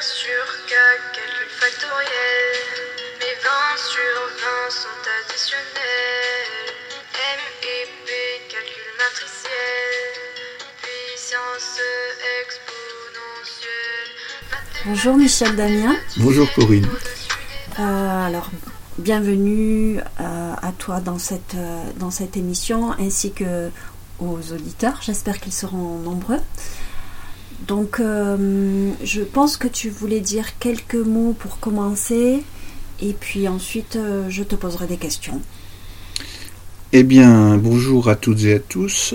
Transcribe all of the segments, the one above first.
sur K, calcul factoriel. Mes 20 sur 20 sont additionnels. M et P, calcul matriciel. Puissance exponentielle. Bonjour Michel Damien. Bonjour Corinne. Euh, alors, bienvenue euh, à toi dans cette, euh, dans cette émission ainsi que aux auditeurs. J'espère qu'ils seront nombreux. Donc, euh, je pense que tu voulais dire quelques mots pour commencer et puis ensuite euh, je te poserai des questions. Eh bien, bonjour à toutes et à tous.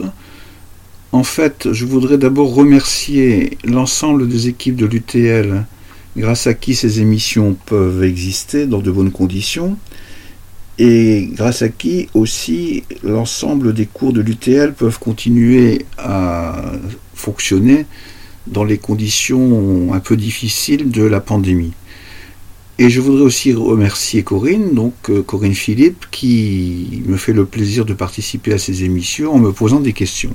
En fait, je voudrais d'abord remercier l'ensemble des équipes de l'UTL, grâce à qui ces émissions peuvent exister dans de bonnes conditions, et grâce à qui aussi l'ensemble des cours de l'UTL peuvent continuer à fonctionner dans les conditions un peu difficiles de la pandémie. Et je voudrais aussi remercier Corinne, donc euh, Corinne Philippe, qui me fait le plaisir de participer à ces émissions en me posant des questions.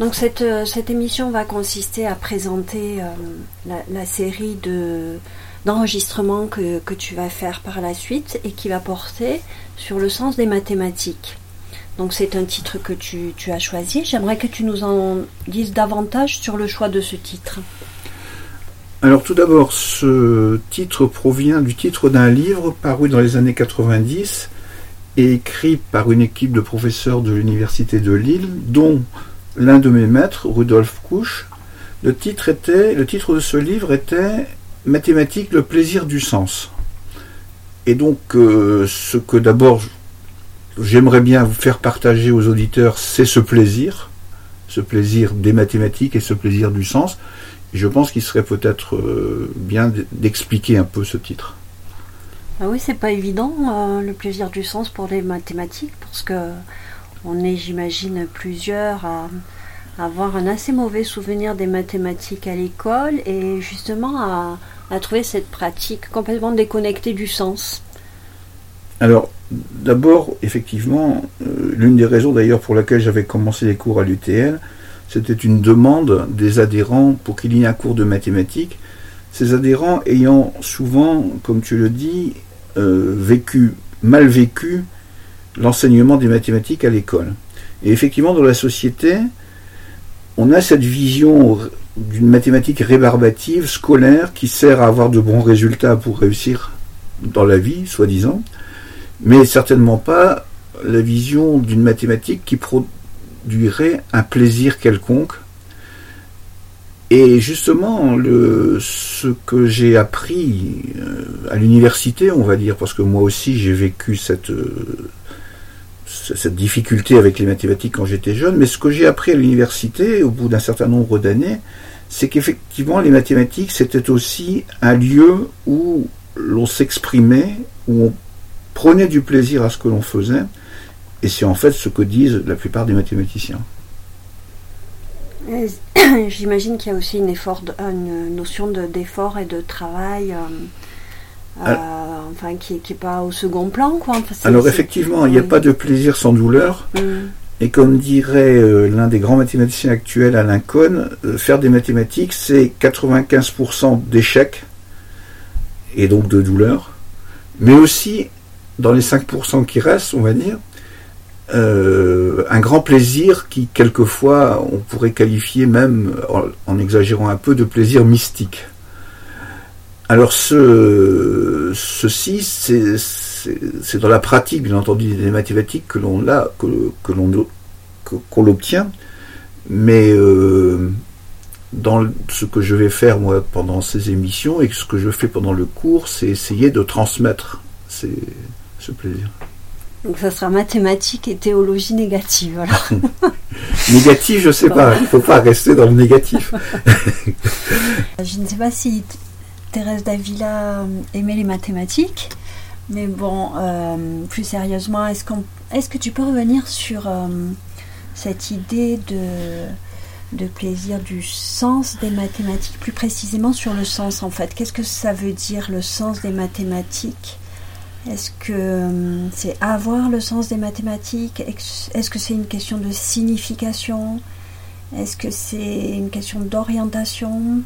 Donc cette, euh, cette émission va consister à présenter euh, la, la série de d'enregistrements que, que tu vas faire par la suite et qui va porter sur le sens des mathématiques. Donc c'est un titre que tu, as choisi. J'aimerais que tu nous en dises davantage sur le choix de ce titre. Alors tout d'abord, ce titre provient du titre d'un livre paru dans les années 90 et écrit par une équipe de professeurs de l'université de Lille, dont l'un de mes maîtres, Rudolf Kusch. Le titre était, le titre de ce livre était Mathématiques, le plaisir du sens. Et donc, euh, ce que d'abord j'aimerais bien vous faire partager aux auditeurs, c'est ce plaisir, ce plaisir des mathématiques et ce plaisir du sens. Je pense qu'il serait peut-être euh, bien d'expliquer un peu ce titre. Ah oui, c'est pas évident euh, le plaisir du sens pour les mathématiques parce que on est, j'imagine, plusieurs à, avoir un assez mauvais souvenir des mathématiques à l'école et justement à trouver cette pratique complètement déconnectée du sens. Alors, d'abord, effectivement, euh, l'une des raisons d'ailleurs pour laquelle j'avais commencé les cours à l'UTL, c'était une demande des adhérents pour qu'il y ait un cours de mathématiques. Ces adhérents ayant souvent, comme tu le dis, euh, vécu, mal vécu l'enseignement des mathématiques à l'école. Et effectivement, dans la société, on a cette vision d'une mathématique rébarbative, scolaire, qui sert à avoir de bons résultats pour réussir dans la vie, soi-disant, mais certainement pas la vision d'une mathématique qui produirait un plaisir quelconque. Et justement, le, ce que j'ai appris euh, à l'université, on va dire, parce que moi aussi j'ai vécu cette, euh, cette difficulté avec les mathématiques quand j'étais jeune, mais ce que j'ai appris à l'université, au bout d'un certain nombre d'années, c'est qu'effectivement les mathématiques, c'était aussi un lieu où l'on s'exprimait, où on prenait du plaisir à ce que l'on faisait, et c'est en fait ce que disent la plupart des mathématiciens. J'imagine qu'il y a aussi une, effort de, une notion d'effort et de travail. Euh, euh, enfin, qui n'est pas au second plan. Quoi. Enfin, Alors effectivement, il n'y a pas de plaisir sans douleur. Mm. Et comme dirait euh, l'un des grands mathématiciens actuels, Alain Cohn, euh, faire des mathématiques, c'est 95% d'échecs, et donc de douleur, mais aussi, dans les 5% qui restent, on va dire, euh, un grand plaisir qui, quelquefois, on pourrait qualifier même, en, exagérant un peu, de plaisir mystique. Alors ce, ceci, c'est dans la pratique, bien entendu, des mathématiques que l'on l'a, que, que l'on qu'on l'obtient, mais euh, dans ce que je vais faire moi pendant ces émissions et ce que je fais pendant le cours, c'est essayer de transmettre ces, ce plaisir. Donc ça sera mathématiques et théologie négative alors. négative, je sais pas, il ne faut pas rester dans le négatif. je ne sais pas si Thérèse Davila aimait les mathématiques. Mais bon, euh, plus sérieusement, est-ce, qu'on, est-ce que tu peux revenir sur euh, cette idée de, de plaisir du sens des mathématiques, plus précisément sur le sens en fait? Qu'est-ce que ça veut dire le sens des mathématiques? Est-ce que euh, c'est avoir le sens des mathématiques? Est-ce que c'est une question de signification? Est-ce que c'est une question d'orientation?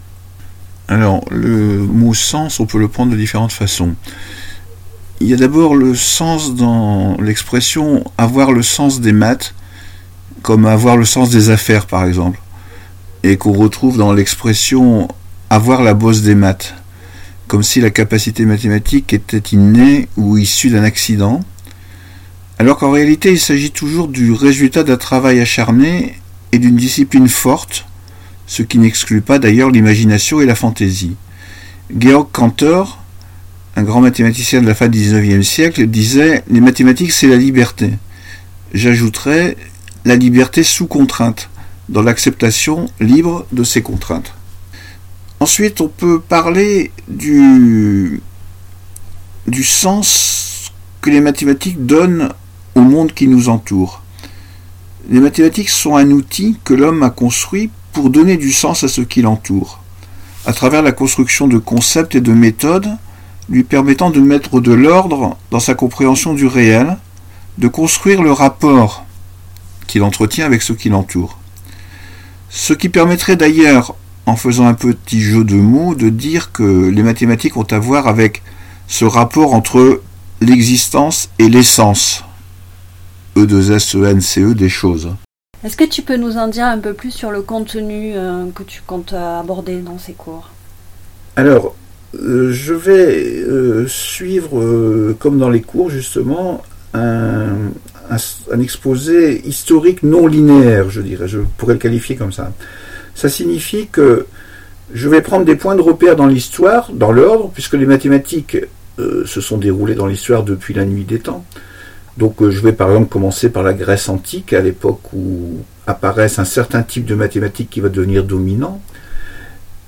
Alors, le mot sens, on peut le prendre de différentes façons. Il y a d'abord le sens dans l'expression avoir le sens des maths, comme avoir le sens des affaires par exemple, et qu'on retrouve dans l'expression avoir la bosse des maths, comme si la capacité mathématique était innée ou issue d'un accident, alors qu'en réalité il s'agit toujours du résultat d'un travail acharné et d'une discipline forte, ce qui n'exclut pas d'ailleurs l'imagination et la fantaisie. Georg Cantor, un grand mathématicien de la fin du XIXe siècle, disait Les mathématiques, c'est la liberté. J'ajouterais la liberté sous contrainte, dans l'acceptation libre de ces contraintes. Ensuite, on peut parler du, du sens que les mathématiques donnent au monde qui nous entoure. Les mathématiques sont un outil que l'homme a construit pour donner du sens à ce qui l'entoure, à travers la construction de concepts et de méthodes lui permettant de mettre de l'ordre dans sa compréhension du réel, de construire le rapport qu'il entretient avec ce qui l'entoure. Ce qui permettrait d'ailleurs, en faisant un petit jeu de mots, de dire que les mathématiques ont à voir avec ce rapport entre l'existence et l'essence. E2S, E, des choses. Est-ce que tu peux nous en dire un peu plus sur le contenu euh, que tu comptes aborder dans ces cours? Alors, euh, je vais euh, suivre, euh, comme dans les cours justement, un, exposé historique non linéaire, je dirais, je pourrais le qualifier comme ça. Ça signifie que je vais prendre des points de repère dans l'histoire, dans l'ordre, puisque les mathématiques se sont déroulées dans l'histoire depuis la nuit des temps. Donc je vais par exemple commencer par la Grèce antique, à l'époque où apparaissent un certain type de mathématiques qui va devenir dominant.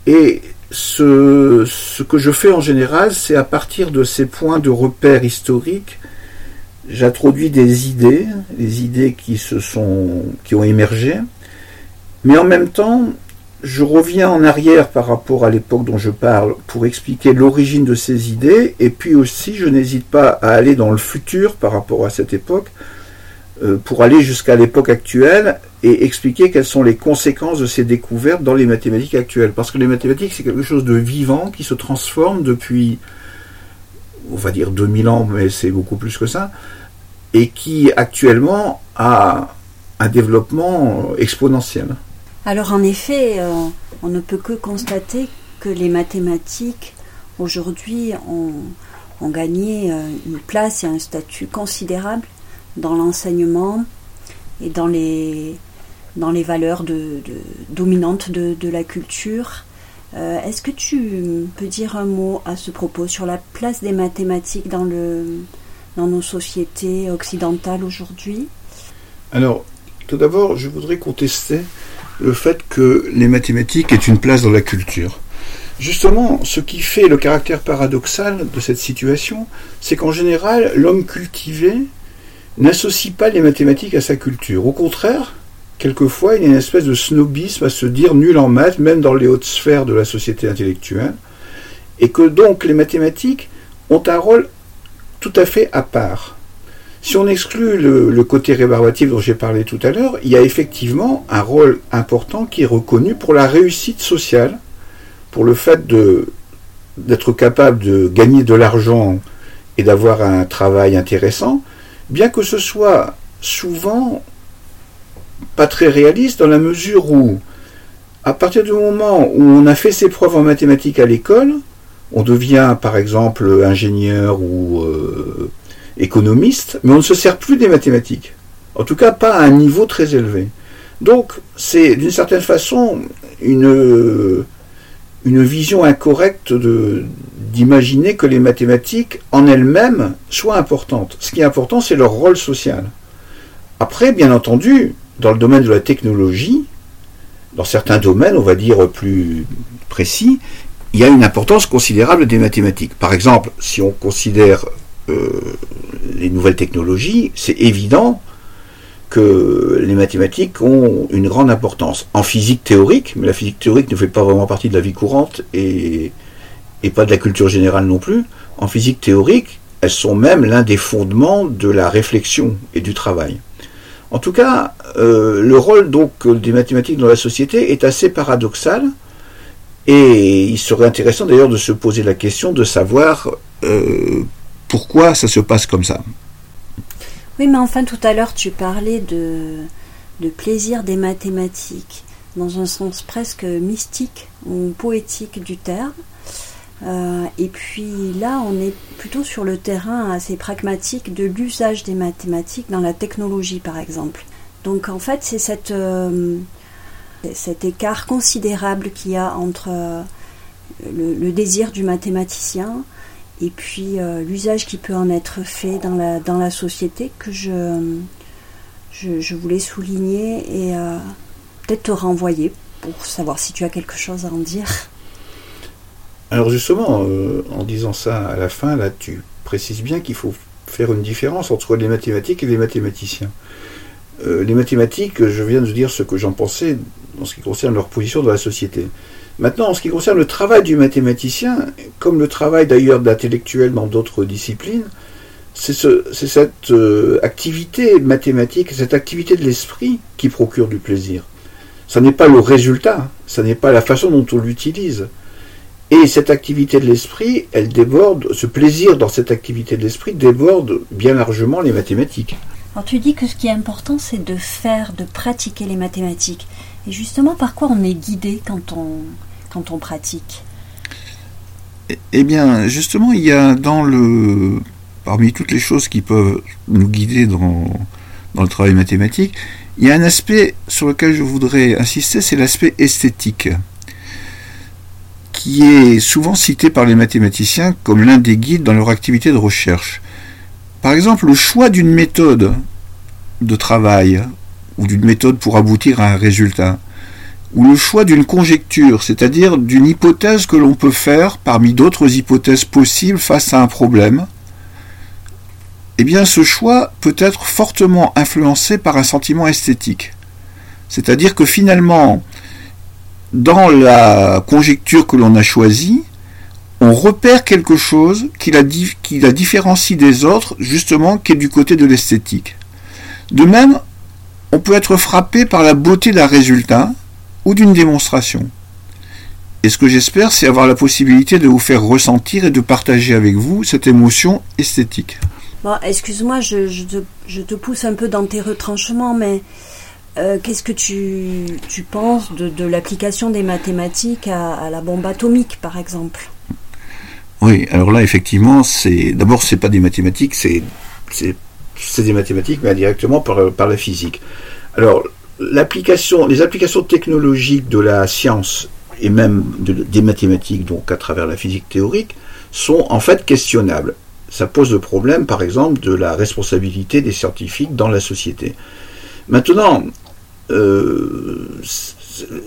Et ce, ce, que je fais en général, c'est à partir de ces points de repère historiques, j'introduis des idées, des idées qui se sont, qui ont émergé, mais en même temps, je reviens en arrière par rapport à l'époque dont je parle pour expliquer l'origine de ces idées, et puis aussi, je n'hésite pas à aller dans le futur par rapport à cette époque, euh, pour aller jusqu'à l'époque actuelle et expliquer quelles sont les conséquences de ces découvertes dans les mathématiques actuelles. Parce que les mathématiques, c'est quelque chose de vivant qui se transforme depuis, on va dire 2000 ans, mais c'est beaucoup plus que ça, et qui actuellement a un développement exponentiel. Alors en effet, euh, on ne peut que constater que les mathématiques aujourd'hui ont, gagné euh, une place et un statut considérable dans l'enseignement et dans les, dans les valeurs dominantes de, la culture. Euh, est-ce que tu peux dire un mot à ce propos sur la place des mathématiques dans, le, dans nos sociétés occidentales aujourd'hui? Alors, tout d'abord, je voudrais contester le fait que les mathématiques aient une place dans la culture. Justement, ce qui fait le caractère paradoxal de cette situation, c'est qu'en général, l'homme cultivé n'associe pas les mathématiques à sa culture. Au contraire, quelquefois, il y a une espèce de snobisme à se dire nul en maths, même dans les hautes sphères de la société intellectuelle, et que donc les mathématiques ont un rôle tout à fait à part. Si on exclut le, côté rébarbatif dont j'ai parlé tout à l'heure, il y a effectivement un rôle important qui est reconnu pour la réussite sociale, pour le fait d'être capable de gagner de l'argent et d'avoir un travail intéressant, bien que ce soit souvent pas très réaliste dans la mesure où, à partir du moment où on a fait ses preuves en mathématiques à l'école, on devient par exemple ingénieur ou euh, économiste, mais on ne se sert plus des mathématiques. En tout cas, pas à un niveau très élevé. Donc, c'est d'une certaine façon une, une vision incorrecte d'imaginer que les mathématiques en elles-mêmes soient importantes. Ce qui est important, c'est leur rôle social. Après, bien entendu, dans le domaine de la technologie, dans certains domaines, on va dire plus précis, il y a une importance considérable des mathématiques. Par exemple, si on considère euh, les nouvelles technologies, c'est évident que les mathématiques ont une grande importance. En physique théorique, mais la physique théorique ne fait pas vraiment partie de la vie courante et, et pas de la culture générale non plus. En physique théorique, elles sont même l'un des fondements de la réflexion et du travail. En tout cas, euh, le rôle donc des mathématiques dans la société est assez paradoxal Et il serait intéressant d'ailleurs de se poser la question de savoir euh, pourquoi ça se passe comme ça? Oui, mais enfin tout à l'heure tu parlais de, plaisir des mathématiques dans un sens presque mystique ou poétique du terme. Euh, et puis là, on est plutôt sur le terrain assez pragmatique de l'usage des mathématiques dans la technologie, par exemple. Donc en fait, c'est cette, euh, cet écart considérable qu'il y a entre euh, le, désir du mathématicien et puis l'usage qui peut en être fait dans la, dans la société que je, je, voulais souligner et peut-être te renvoyer pour savoir si tu as quelque chose à en dire. Alors justement, euh, en disant ça à la fin, là, tu précises bien qu'il faut faire une différence entre les mathématiques et les mathématiciens. Euh, les mathématiques, je viens de dire ce que j'en pensais en ce qui concerne leur position dans la société. Maintenant, en ce qui concerne le travail du mathématicien, comme le travail d'ailleurs d'intellectuel dans d'autres disciplines, c'est cette euh, activité mathématique, cette activité de l'esprit qui procure du plaisir. Ce n'est pas le résultat, ce n'est pas la façon dont on l'utilise. Et cette activité de l'esprit, elle déborde, ce plaisir dans cette activité de l'esprit déborde bien largement les mathématiques. Alors tu dis que ce qui est important, c'est de faire, de pratiquer les mathématiques. Et justement, par quoi on est guidé quand on, pratique? Eh, eh bien, justement, il y a dans le, parmi toutes les choses qui peuvent nous guider dans le travail mathématique, il y a un aspect sur lequel je voudrais insister, c'est l'aspect esthétique qui est souvent cité par les mathématiciens comme l'un des guides dans leur activité de recherche. Par exemple, le choix d'une méthode de travail ou d'une méthode pour aboutir à un résultat, ou le choix d'une conjecture, c'est-à-dire d'une hypothèse que l'on peut faire parmi d'autres hypothèses possibles face à un problème, eh bien ce choix peut être fortement influencé par un sentiment esthétique. C'est-à-dire que finalement, dans la conjecture que l'on a choisie, on repère quelque chose qui la, différencie des autres, justement, qui est du côté de l'esthétique. De même, on peut être frappé par la beauté d'un résultat ou d'une démonstration. Et ce que j'espère, c'est avoir la possibilité de vous faire ressentir et de partager avec vous cette émotion esthétique. Bon, excuse-moi, je, je, te, pousse un peu dans tes retranchements, mais euh, qu'est-ce que tu, tu penses de, de l'application des mathématiques à, la bombe atomique, par exemple? Oui, alors là, effectivement, c'est d'abord, c'est pas des mathématiques, c'est c'est des mathématiques, mais indirectement par, la physique. Alors, les applications technologiques de la science et même des mathématiques, donc à travers la physique théorique, sont en fait questionnables. Ça pose le problème, par exemple, de la responsabilité des scientifiques dans la société. Maintenant, euh,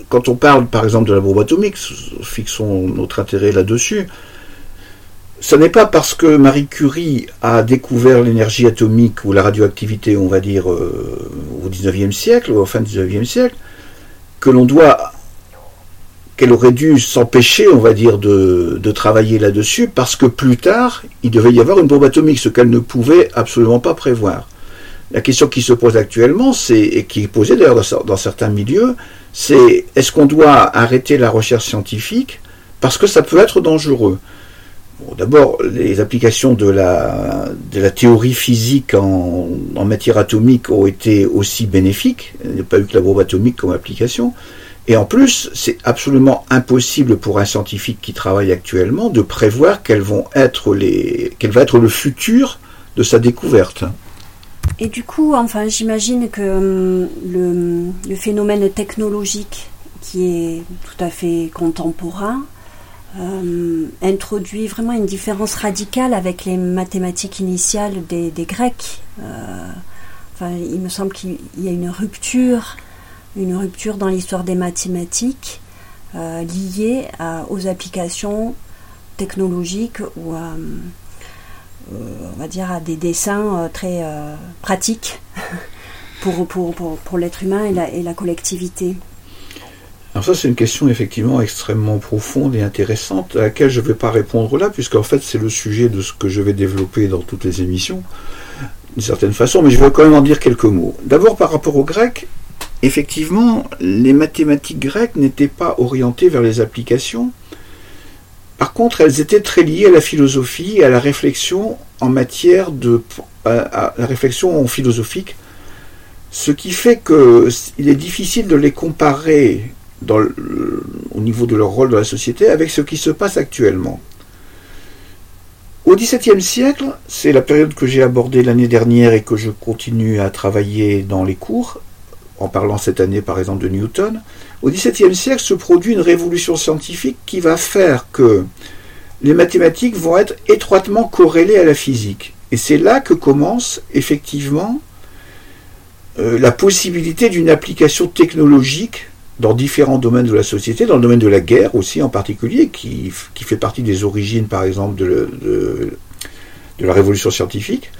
quand on parle par exemple de la bombe atomique, fixons notre intérêt là-dessus, ce n'est pas parce que Marie Curie a découvert l'énergie atomique ou la radioactivité, on va dire, euh, au 19e siècle, ou au fin du 19e siècle, que l'on doit, qu'elle aurait dû s'empêcher, on va dire, de, travailler là-dessus, parce que plus tard, il devait y avoir une bombe atomique, ce qu'elle ne pouvait absolument pas prévoir. La question qui se pose actuellement, et qui est posée d'ailleurs dans, certains milieux, c'est est-ce qu'on doit arrêter la recherche scientifique parce que ça peut être dangereux D'abord, les applications de la, théorie physique en, matière atomique ont été aussi bénéfiques. Il n'y a pas eu que la bombe atomique comme application. Et en plus, c'est absolument impossible pour un scientifique qui travaille actuellement de prévoir quel va être le futur de sa découverte. Et du coup, enfin, j'imagine que hum, le, phénomène technologique qui est tout à fait contemporain hum, introduit vraiment une différence radicale avec les mathématiques initiales des, Grecs. Euh, enfin, il me semble qu'il y a une rupture, une rupture dans l'histoire des mathématiques euh, liée aux applications technologiques ou à euh, on va dire, à des dessins euh, très euh, pratiques pour, pour, pour, l'être humain et la collectivité. Alors ça, c'est une question effectivement extrêmement profonde et intéressante à laquelle je ne vais pas répondre là, puisqu'en fait, c'est le sujet de ce que je vais développer dans toutes les émissions, d'une certaine façon, mais je vais quand même en dire quelques mots. D'abord, par rapport aux Grecs, effectivement, les mathématiques grecques n'étaient pas orientées vers les applications. Par contre, elles étaient très liées à la philosophie et à la réflexion en matière de à la réflexion philosophique, ce qui fait qu'il est difficile de les comparer au niveau de leur rôle dans la société avec ce qui se passe actuellement. Au XVIIe siècle, c'est la période que j'ai abordée l'année dernière et que je continue à travailler dans les cours, en parlant cette année par exemple de Newton, au XVIIe siècle se produit une révolution scientifique qui va faire que les mathématiques vont être étroitement corrélées à la physique. Et c'est là que commence effectivement euh, la possibilité d'une application technologique dans différents domaines de la société, dans le domaine de la guerre aussi en particulier, qui, fait partie des origines par exemple de, de la révolution scientifique.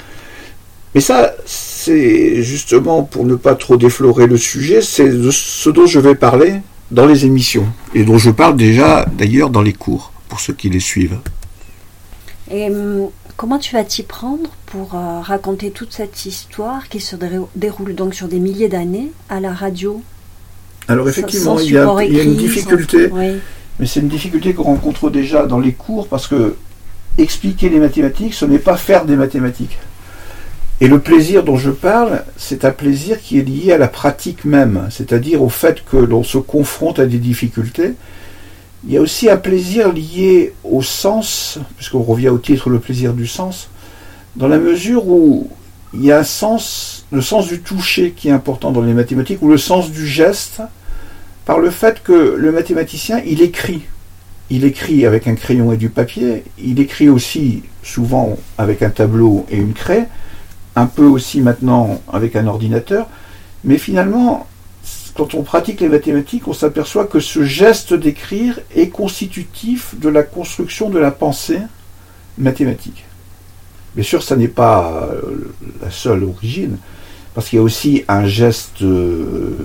Mais ça, c'est justement pour ne pas trop déflorer le sujet, c'est ce dont je vais parler dans les émissions, et dont je parle déjà d'ailleurs dans les cours, pour ceux qui les suivent. Et hum, comment tu vas t'y prendre pour euh, raconter toute cette histoire qui se déroule donc sur des milliers d'années à la radio? Alors effectivement, il y, a, une difficulté, mais c'est une difficulté qu'on rencontre déjà dans les cours parce que expliquer les mathématiques, ce n'est pas faire des mathématiques. Et le plaisir dont je parle, c'est un plaisir qui est lié à la pratique même, c'est-à-dire au fait que l'on se confronte à des difficultés. Il y a aussi un plaisir lié au sens, puisqu'on revient au titre le plaisir du sens, dans la mesure où il y a un sens, le sens du toucher qui est important dans les mathématiques, ou le sens du geste, par le fait que le mathématicien, il écrit. Il écrit avec un crayon et du papier, il écrit aussi souvent avec un tableau et une craie, un peu aussi maintenant avec un ordinateur, mais finalement, quand on pratique les mathématiques, on s'aperçoit que ce geste d'écrire est constitutif de la construction de la pensée mathématique. Bien sûr, ça n'est pas euh, la seule origine, parce qu'il y a aussi un geste, euh,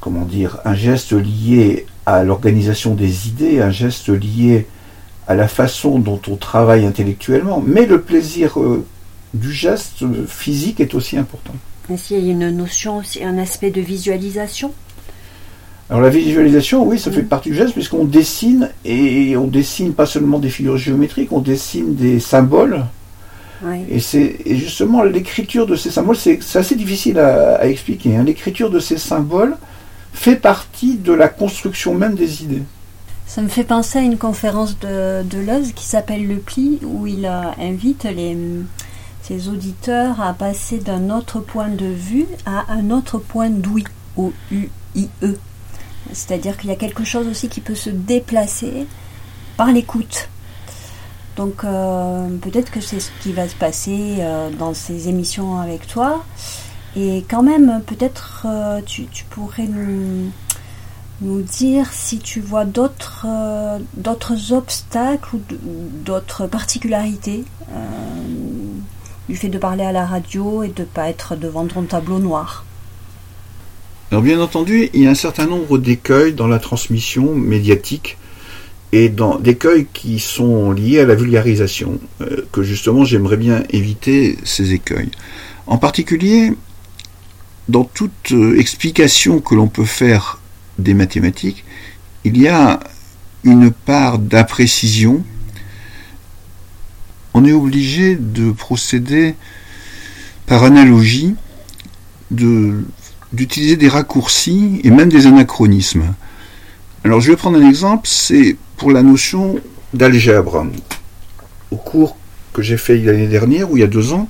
comment dire, un geste lié à l'organisation des idées, un geste lié à la façon dont on travaille intellectuellement, mais le plaisir euh, du geste physique est aussi important. Est-ce y a une notion aussi, un aspect de visualisation? Alors la visualisation, oui, ça fait mm. partie du geste puisqu'on dessine et on dessine pas seulement des figures géométriques, on dessine des symboles. Et c'est justement l'écriture de ces symboles, c'est assez difficile à, expliquer. Hein. L'écriture de ces symboles fait partie de la construction même des idées. Ça me fait penser à une conférence de, de qui s'appelle Le Pli, où il invite les, ses auditeurs à passer d'un autre point de vue à un autre point d'ouïe, o u i e C'est-à-dire qu'il y a quelque chose aussi qui peut se déplacer par l'écoute. Donc euh, peut-être que c'est ce qui va se passer euh, dans ces émissions avec toi. Et quand même, peut-être euh, tu, pourrais nous, dire si tu vois d'autres d'autres obstacles ou d'autres particularités du fait de parler à la radio et de ne pas être devant ton tableau noir Alors bien entendu, il y a un certain nombre d'écueils dans la transmission médiatique et dans d'écueils qui sont liés à la vulgarisation, euh, que justement j'aimerais bien éviter ces écueils. En particulier, dans toute euh, explication que l'on peut faire des mathématiques, il y a une part d'imprécision on est obligé de procéder par analogie, d'utiliser des raccourcis et même des anachronismes. Alors je vais prendre un exemple, c'est pour la notion d'algèbre. Au cours que j'ai fait l'année dernière, ou il y a deux ans,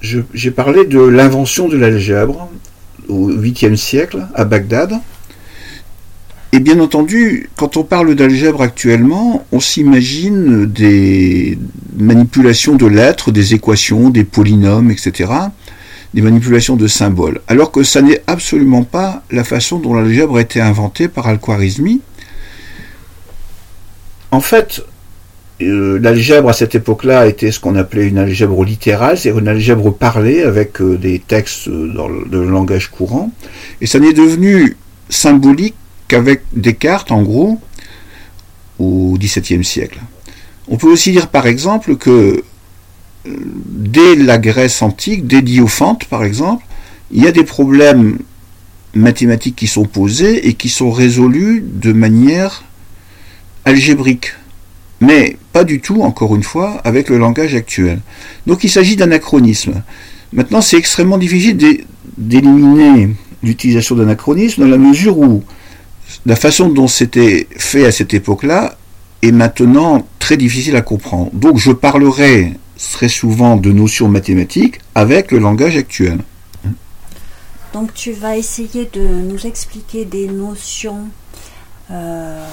j'ai parlé de l'invention de l'algèbre au 8e siècle à Bagdad. Et bien entendu, quand on parle d'algèbre actuellement, on s'imagine des manipulations de lettres, des équations, des polynômes, etc., des manipulations de symboles, alors que ça n'est absolument pas la façon dont l'algèbre a été inventée par Al-Khwarizmi. En fait, euh, l'algèbre à cette époque-là était ce qu'on appelait une algèbre littérale, c'est-à-dire une algèbre parlée avec euh, des textes dans le langage courant, et ça n'est devenu symbolique qu'avec Descartes, en gros, au XVIIe siècle. On peut aussi dire par exemple que euh, dès la Grèce antique, dès Diophante par exemple, il y a des problèmes mathématiques qui sont posés et qui sont résolus de manière algébrique. Mais pas du tout, encore une fois, avec le langage actuel. Donc il s'agit d'anachronisme. Maintenant, c'est extrêmement difficile d'éliminer l'utilisation d'anachronisme dans la mesure où la façon dont c'était fait à cette époque-là est maintenant très difficile à comprendre. Donc je parlerai très souvent de notions mathématiques avec le langage actuel. Donc tu vas essayer de nous expliquer des notions euh,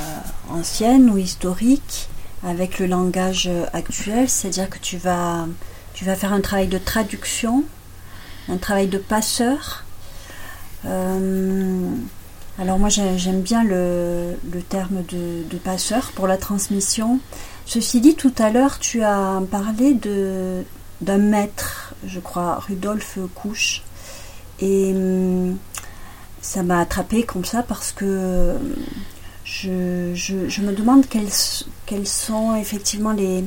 anciennes ou historiques avec le langage actuel, c'est-à-dire que tu vas, tu vas faire un travail de traduction, un travail de passeur. Euh, alors moi j'aime bien le, terme de, passeur pour la transmission. Ceci dit, tout à l'heure tu as parlé de d'un maître, je crois, Rudolf Couch. Et hum, ça m'a attrapé comme ça parce que je, je, me demande quels, quels, sont effectivement les,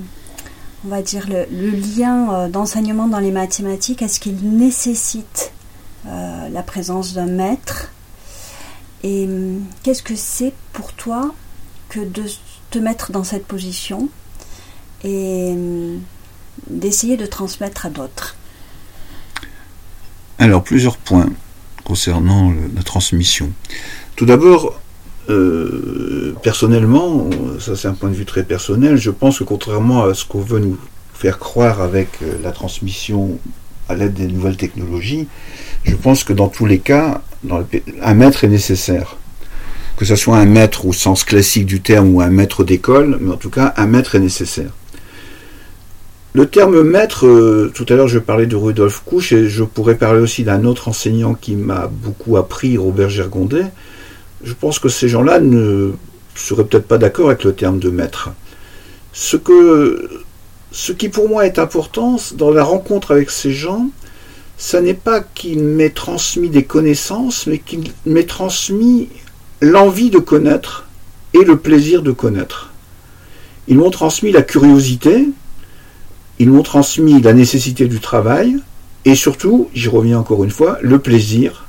on va dire le, lien euh, d'enseignement dans les mathématiques. Est-ce qu'il nécessite euh, la présence d'un maître? Et hum, qu'est-ce que c'est pour toi que de mettre dans cette position et hum, d'essayer de transmettre à d'autres Alors, plusieurs points concernant la transmission. Tout d'abord, euh, personnellement, ça c'est un point de vue très personnel, je pense que contrairement à ce qu'on veut nous faire croire avec euh, la transmission à l'aide des nouvelles technologies, je pense que dans tous les cas, un maître est nécessaire. Que ce soit un maître au sens classique du terme ou un maître d'école, mais en tout cas, un maître est nécessaire. Le terme maître, euh, tout à l'heure je parlais de Rudolf Couch et je pourrais parler aussi d'un autre enseignant qui m'a beaucoup appris, Robert Gergondet. Je pense que ces gens-là ne seraient peut-être pas d'accord avec le terme de maître. Ce, que, ce qui pour moi est important dans la rencontre avec ces gens, ce n'est pas qu'il m'ait transmis des connaissances, mais qu'il m'ait transmis l'envie de connaître et le plaisir de connaître. Ils m'ont transmis la curiosité, ils m'ont transmis la nécessité du travail, et surtout, j'y reviens encore une fois, le plaisir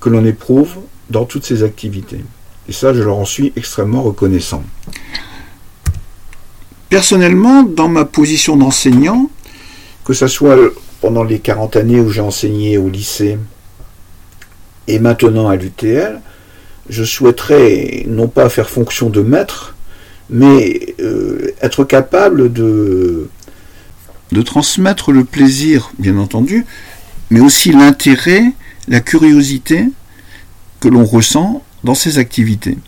que l'on éprouve dans toutes ces activités. Et ça, je leur en suis extrêmement reconnaissant. Personnellement, dans ma position d'enseignant, que ce soit pendant les 40 années où j'ai enseigné au lycée et maintenant à l'UTL, je souhaiterais non pas faire fonction de maître, mais euh, être capable de, de transmettre le plaisir, bien entendu, mais aussi l'intérêt, la curiosité que l'on ressent dans ces activités.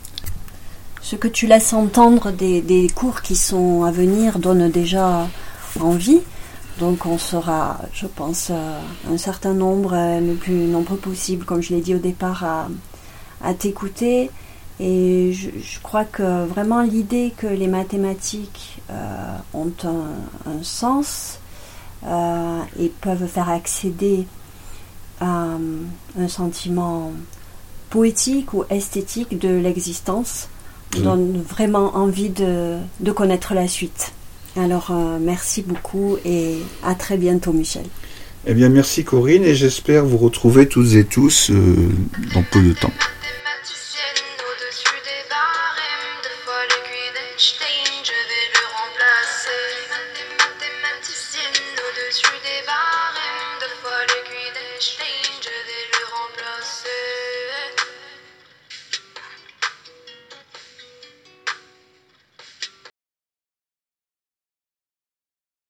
Ce que tu laisses entendre des, des cours qui sont à venir donne déjà envie. Donc on sera, je pense, euh, un certain nombre, euh, le plus nombreux possible, comme je l'ai dit au départ, à, t'écouter. Et je, crois que vraiment l'idée que les mathématiques euh, ont un, sens et peuvent faire accéder à un sentiment poétique ou esthétique de l'existence donne vraiment envie de connaître la suite. Alors, euh, merci beaucoup et à très bientôt, Michel. Eh bien, merci Corinne et j'espère vous retrouver toutes et tous euh, dans peu de temps.